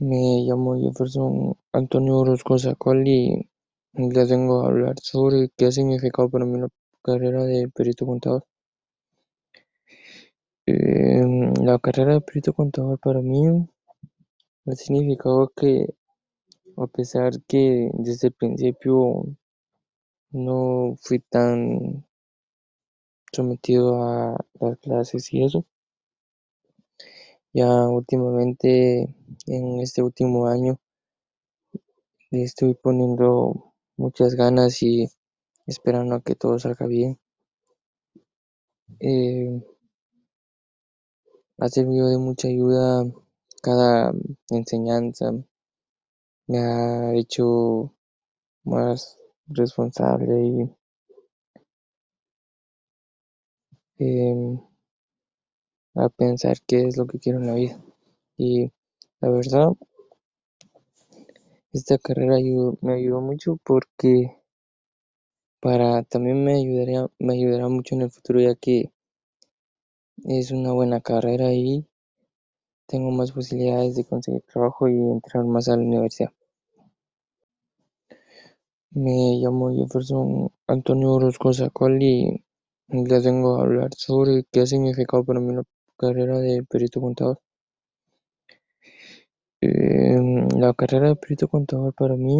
Me llamo Jefferson Antonio Orozco Zacol y les vengo a hablar sobre qué ha significado para mí la carrera de perito contador. Em, la carrera de perito contador para mí ha significado que a pesar que desde el principio no fui tan sometido a las clases y eso, ya últimamente en este último año le estoy poniendo muchas ganas y esperando a que todo salga bien. Eh, ha servido de mucha ayuda cada enseñanza, me ha hecho más responsable y em, a pensar qué es lo que quiero en la vida. Y la verdad, esta carrera me ayudó mucho porque para también me ayudaría, me ayudará mucho en el futuro ya que es una buena carrera y tengo más posibilidades de conseguir trabajo y entrar más a la universidad. Me llamo Jefferson Antonio Orozco Zacol y les vengo a hablar sobre qué ha significado para mí carrera de perito contador. Em, la carrera de perito contador para mí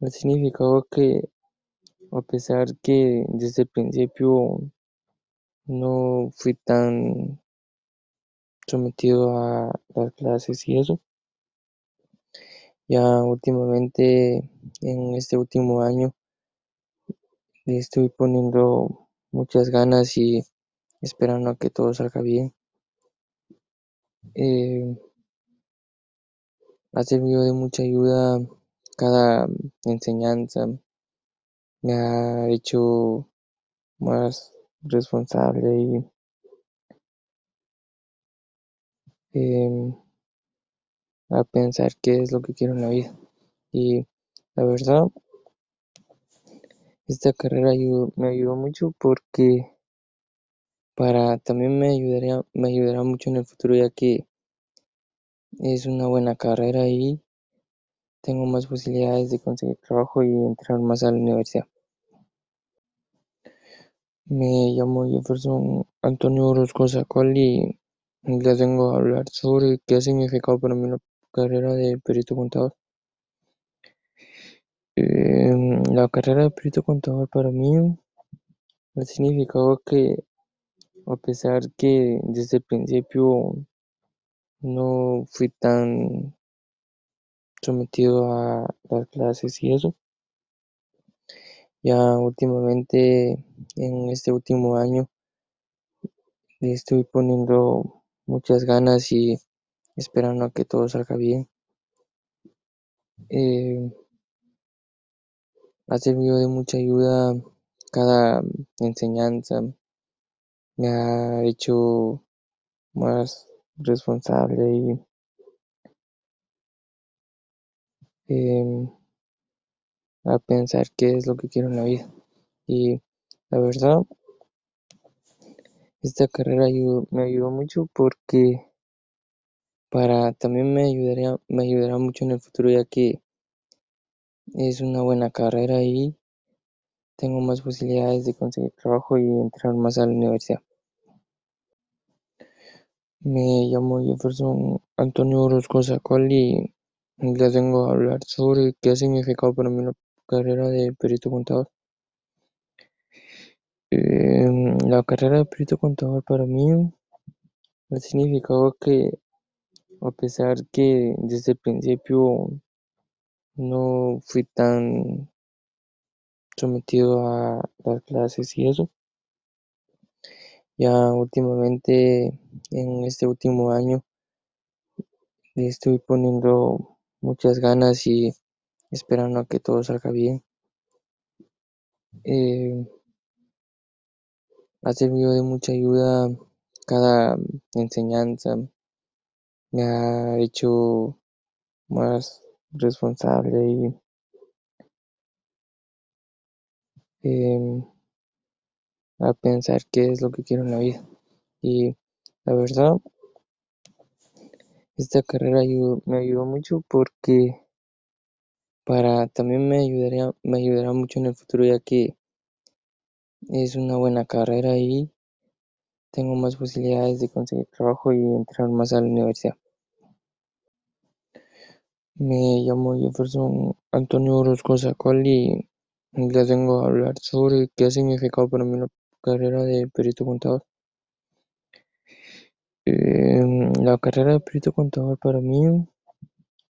ha significado que a pesar que desde el principio no fui tan sometido a las clases y eso, ya últimamente en este último año le estoy poniendo muchas ganas y esperando a que todo salga bien. Eh, ha servido de mucha ayuda cada enseñanza, me ha hecho más responsable y em, a pensar qué es lo que quiero en la vida. Y la verdad, esta carrera me ayudó mucho porque para también me ayudaría, me ayudará mucho en el futuro ya que es una buena carrera y tengo más posibilidades de conseguir trabajo y entrar más a la universidad. Me llamo Jefferson Antonio Orozco Zacol y les vengo a hablar sobre qué ha significado para mí la carrera de perito contador. Em, la carrera de perito contador para mí ha significado que a pesar que desde el principio no fui tan sometido a las clases y eso, ya últimamente en este último año le estoy poniendo muchas ganas y esperando a que todo salga bien. Eh, ha servido de mucha ayuda cada enseñanza, me ha hecho más responsable y em, a pensar qué es lo que quiero en la vida. Y la verdad, esta carrera me ayudó mucho porque para también me ayudaría, me ayudará mucho en el futuro ya que es una buena carrera y tengo más posibilidades de conseguir trabajo y entrar más a la universidad. Me llamo Jefferson Antonio Orozco Zacol y les vengo a hablar sobre qué ha significado para mí la carrera de perito contador. Em, la carrera de perito contador para mí ha significado que a pesar que desde el principio no fui tan sometido a las clases y eso, ya últimamente en este último año le estoy poniendo muchas ganas y esperando a que todo salga bien. Eh, ha servido de mucha ayuda cada enseñanza, me ha hecho más responsable y em, a pensar qué es lo que quiero en la vida. Y la verdad, esta carrera me ayudó mucho porque para también me ayudaría me ayudará mucho en el futuro ya que es una buena carrera y tengo más posibilidades de conseguir trabajo y entrar más a la universidad. Me llamo Jefferson Antonio Orozco Zacual y les vengo a hablar sobre qué ha significado para mí la carrera de perito contador. Em, la carrera de perito contador para mí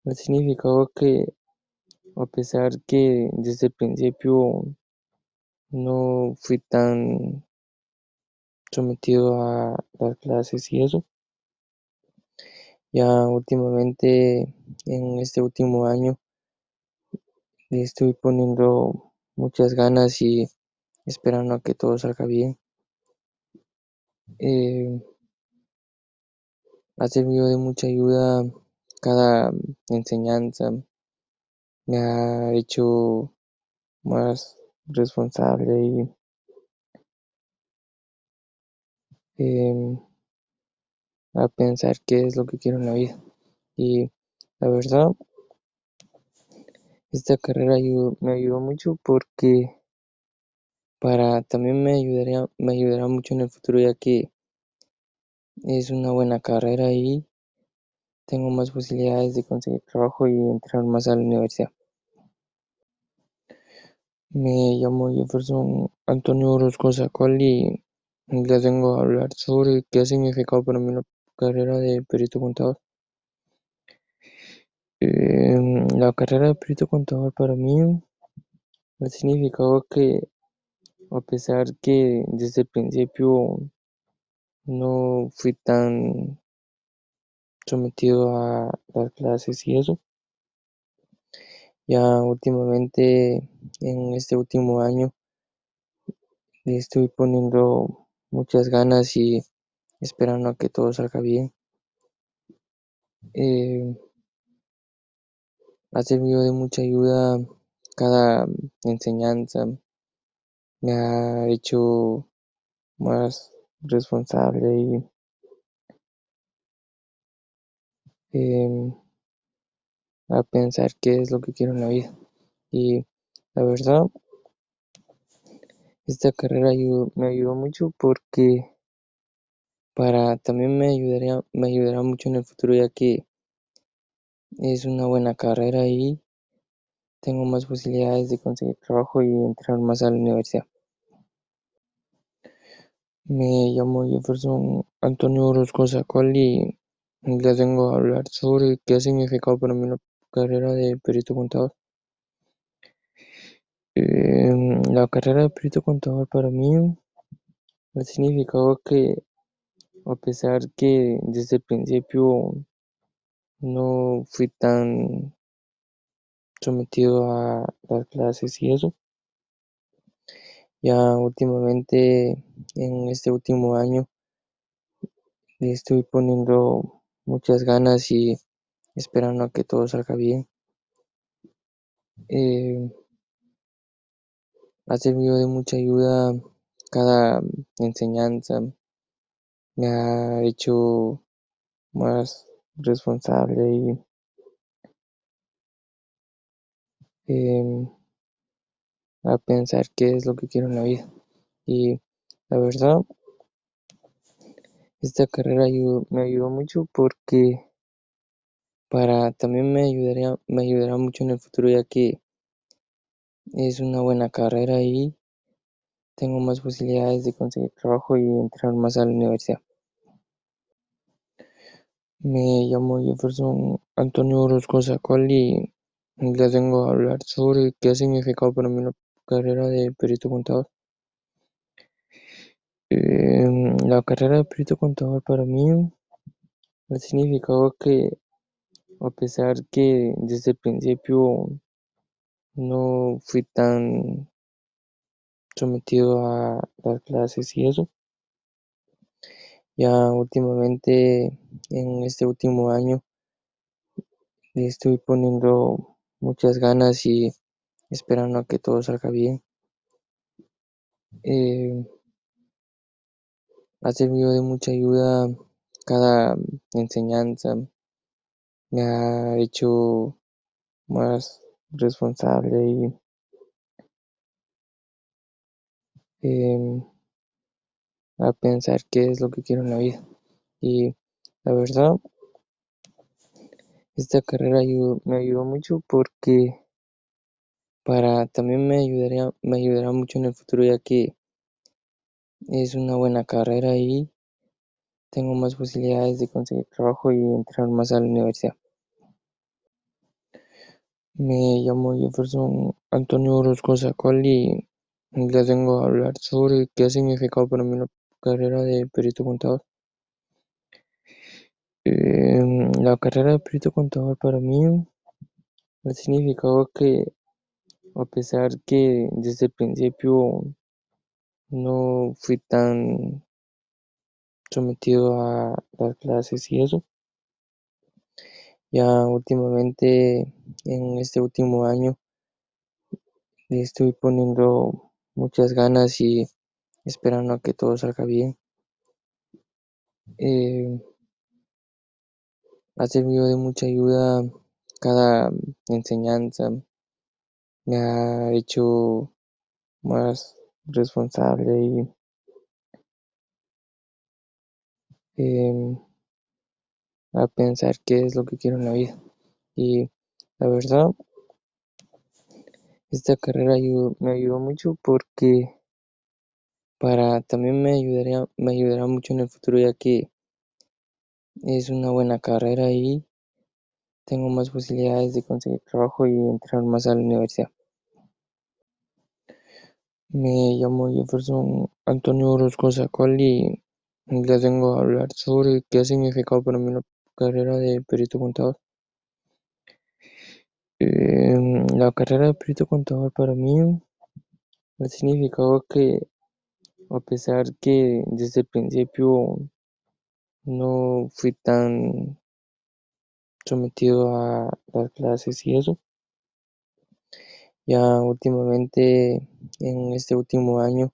ha significado que a pesar que desde el principio no fui tan sometido a las clases y eso, ya últimamente en este último año le estoy poniendo muchas ganas y esperando a que todo salga bien. Eh, ha servido de mucha ayuda cada enseñanza, me ha hecho más responsable y em, a pensar qué es lo que quiero en la vida. Y la verdad, esta carrera me ayudó mucho porque para también me ayudaría me ayudará mucho en el futuro ya que es una buena carrera y tengo más posibilidades de conseguir trabajo y entrar más a la universidad. Me llamo Jefferson Antonio Orozco Zacual y les vengo a hablar sobre qué ha significado para mí la carrera de perito contador. Em, la carrera de perito contador para mí ha significado que a pesar que desde el principio no fui tan sometido a las clases y eso, ya últimamente en este último año le estoy poniendo muchas ganas y esperando a que todo salga bien. Eh, ha servido de mucha ayuda cada enseñanza, me ha hecho más responsable y em, a pensar qué es lo que quiero en la vida. Y la verdad, esta carrera me ayudó mucho porque para también me ayudaría me ayudará mucho en el futuro ya que es una buena carrera y tengo más posibilidades de conseguir trabajo y entrar más a la universidad. Me llamo Jefferson Antonio Orozco Zacual y les vengo a hablar sobre qué ha significado para mí la carrera de perito contador. Em, la carrera de perito contador para mí ha significado que a pesar que desde el principio no fui tan sometido a las clases y eso, ya últimamente en este último año le estoy poniendo muchas ganas y esperando a que todo salga bien. Eh, ha servido de mucha ayuda cada enseñanza, me ha hecho más responsable y em, a pensar qué es lo que quiero en la vida. Y la verdad, esta carrera me ayudó mucho porque para también me ayudaría me ayudará mucho en el futuro ya que es una buena carrera y tengo más posibilidades de conseguir trabajo y entrar más a la universidad. Me llamo Jefferson Antonio Orozco Zacual y les vengo a hablar sobre qué ha significado para mí la carrera de perito contador. Em, la carrera de perito contador para mí ha significado que a pesar que desde el principio no fui tan sometido a las clases y eso, ya últimamente en este último año le estoy poniendo muchas ganas y esperando a que todo salga bien. Eh, ha servido de mucha ayuda cada enseñanza, me ha hecho más responsable y em, a pensar qué es lo que quiero en la vida. Y la verdad, esta carrera me ayudó mucho porque para también me ayudaría, me ayudará mucho en el futuro ya que es una buena carrera y tengo más posibilidades de conseguir trabajo y entrar más a la universidad. Me llamo Jefferson Antonio Orozco Zacol y les vengo a hablar sobre qué ha significado para mí la carrera de perito contador. Em, la carrera de perito contador para mí ha significado que a pesar que desde el principio no fui tan sometido a las clases y eso, ya últimamente en este último año le estoy poniendo muchas ganas y esperando a que todo salga bien. Eh, ha servido de mucha ayuda cada enseñanza, me ha hecho más responsable y em, a pensar qué es lo que quiero en la vida. Y la verdad, esta carrera me ayudó mucho porque para también me ayudaría, me ayudará mucho en el futuro ya que es una buena carrera y tengo más posibilidades de conseguir trabajo y entrar más a la universidad. Me llamo Jefferson Antonio Orozco Zacol y les vengo a hablar sobre qué ha significado para mí la carrera de perito contador. Em, la carrera de perito contador para mí ha significado que a pesar que desde el principio no fui tan sometido a las clases y eso, ya últimamente en este último año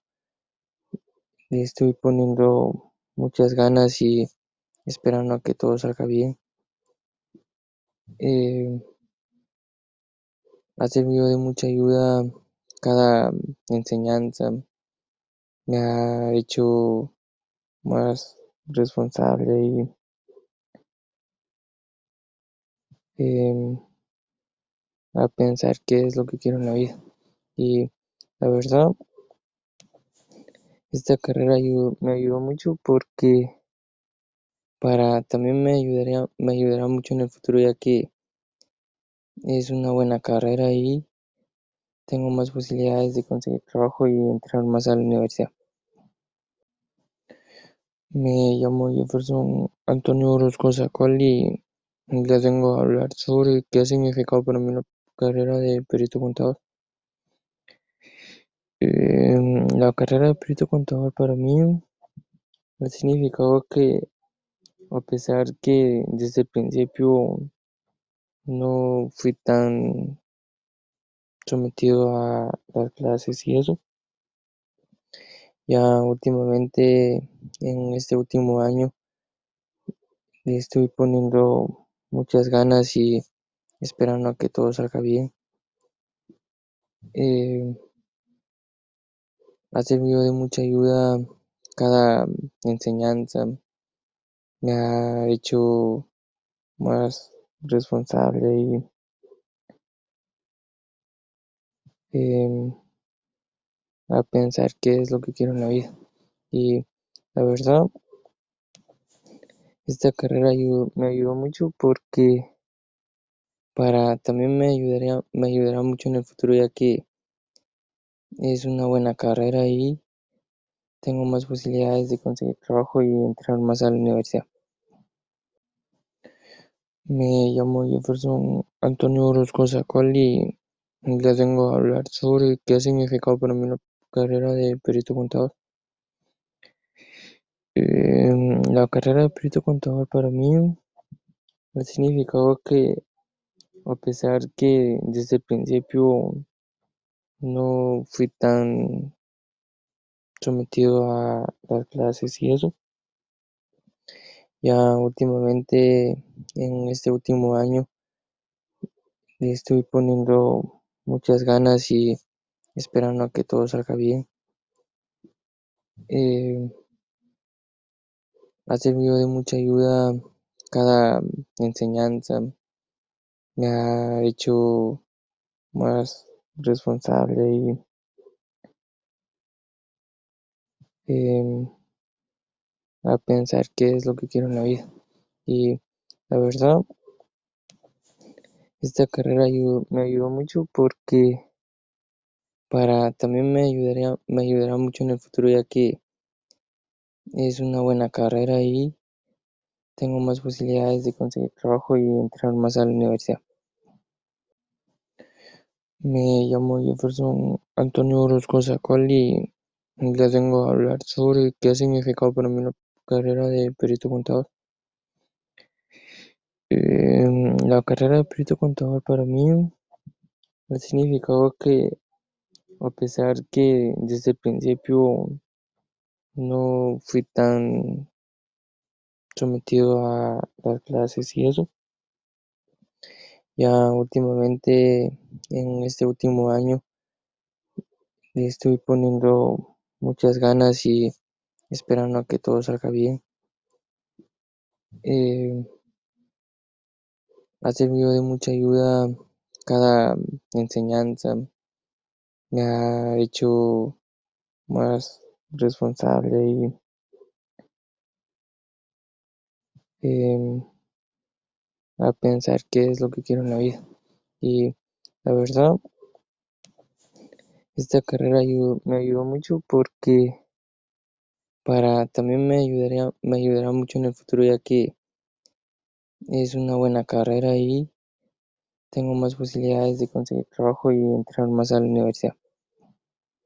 le estoy poniendo muchas ganas y esperando a que todo salga bien. Eh, ha servido de mucha ayuda cada enseñanza, me ha hecho más responsable y em, a pensar qué es lo que quiero en la vida. Y la verdad, esta carrera me ayudó mucho porque para también me ayudaría, me ayudará mucho en el futuro ya que es una buena carrera y tengo más posibilidades de conseguir trabajo y entrar más a la universidad. Me llamo Jefferson Antonio Orozco Zacol y les vengo a hablar sobre qué ha significado para mí la carrera de perito contador. Em, la carrera de perito contador para mí ha significado que a pesar que desde el principio no fui tan sometido a las clases y eso, ya últimamente en este último año le estoy poniendo muchas ganas y esperando a que todo salga bien. Eh, ha servido de mucha ayuda cada enseñanza, me ha hecho más responsable y em, a pensar qué es lo que quiero en la vida. Y la verdad, esta carrera me ayudó mucho porque para también me ayudaría, me ayudará mucho en el futuro ya que es una buena carrera y tengo más posibilidades de conseguir trabajo y entrar más a la universidad. Me llamo Jefferson Antonio Orozco Zacol y les vengo a hablar sobre qué ha significado para mí la carrera de perito contador. Em, la carrera de perito contador para mí ha significado que a pesar que desde el principio no fui tan sometido a las clases y eso, Ya últimamente, en este último año, le estoy poniendo muchas ganas y esperando a que todo salga bien. Eh, ha servido de mucha ayuda cada enseñanza, me ha hecho más responsable y em, a pensar qué es lo que quiero en la vida. Y la verdad, esta carrera me ayudó mucho porque para también me ayudaría, me ayudará mucho en el futuro ya que es una buena carrera y tengo más posibilidades de conseguir trabajo y entrar más a la universidad. Me llamo Jefferson Antonio Orozco Zacual y les vengo a hablar sobre qué ha significado para mí la carrera de perito contador. Em, la carrera de perito contador para mí ha significado que a pesar que desde el principio no fui tan sometido a las clases y eso, ya últimamente en este último año le estoy poniendo muchas ganas y esperando a que todo salga bien. Eh, ha servido de mucha ayuda cada enseñanza, me ha hecho más responsable y em, a pensar qué es lo que quiero en la vida. Y la verdad, esta carrera me ayudó mucho porque para también me ayudaría, me ayudará mucho en el futuro ya que es una buena carrera y tengo más posibilidades de conseguir trabajo y entrar más a la universidad.